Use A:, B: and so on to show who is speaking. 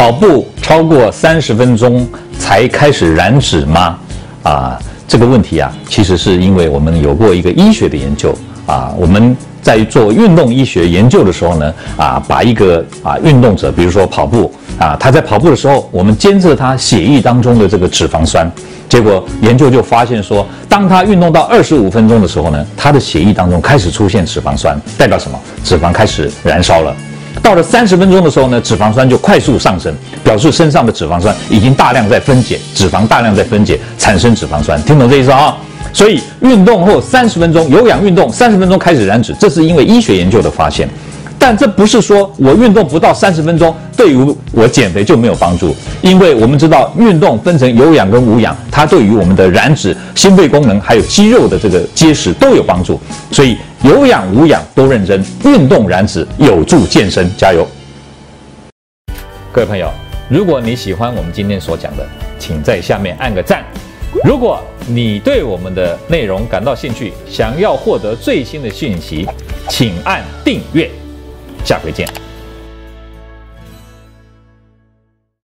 A: 跑步超过三十分钟才开始燃脂吗？啊，这个问题啊，其实是因为我们有过一个医学的研究啊，我们在做运动医学研究的时候呢，啊，把一个啊运动者，比如说跑步啊，他在跑步的时候，我们监测他血液当中的这个脂肪酸，结果研究就发现说，当他运动到二十五分钟的时候呢，他的血液当中开始出现脂肪酸，代表什么？脂肪开始燃烧了。到了三十分钟的时候呢，脂肪酸就快速上升，表示身上的脂肪酸已经大量在分解，脂肪大量在分解，产生脂肪酸，听懂这意思啊？所以运动后三十分钟，有氧运动三十分钟开始燃脂，这是因为医学研究的发现。但这不是说我运动不到三十分钟，对于我减肥就没有帮助，因为我们知道运动分成有氧跟无氧，它对于我们的燃脂、心肺功能还有肌肉的这个结实都有帮助，所以有氧无氧都认真，运动燃脂有助健身，加油！各位朋友，如果你喜欢我们今天所讲的，请在下面按个赞。如果你对我们的内容感到兴趣，想要获得最新的讯息，请按订阅。下回见。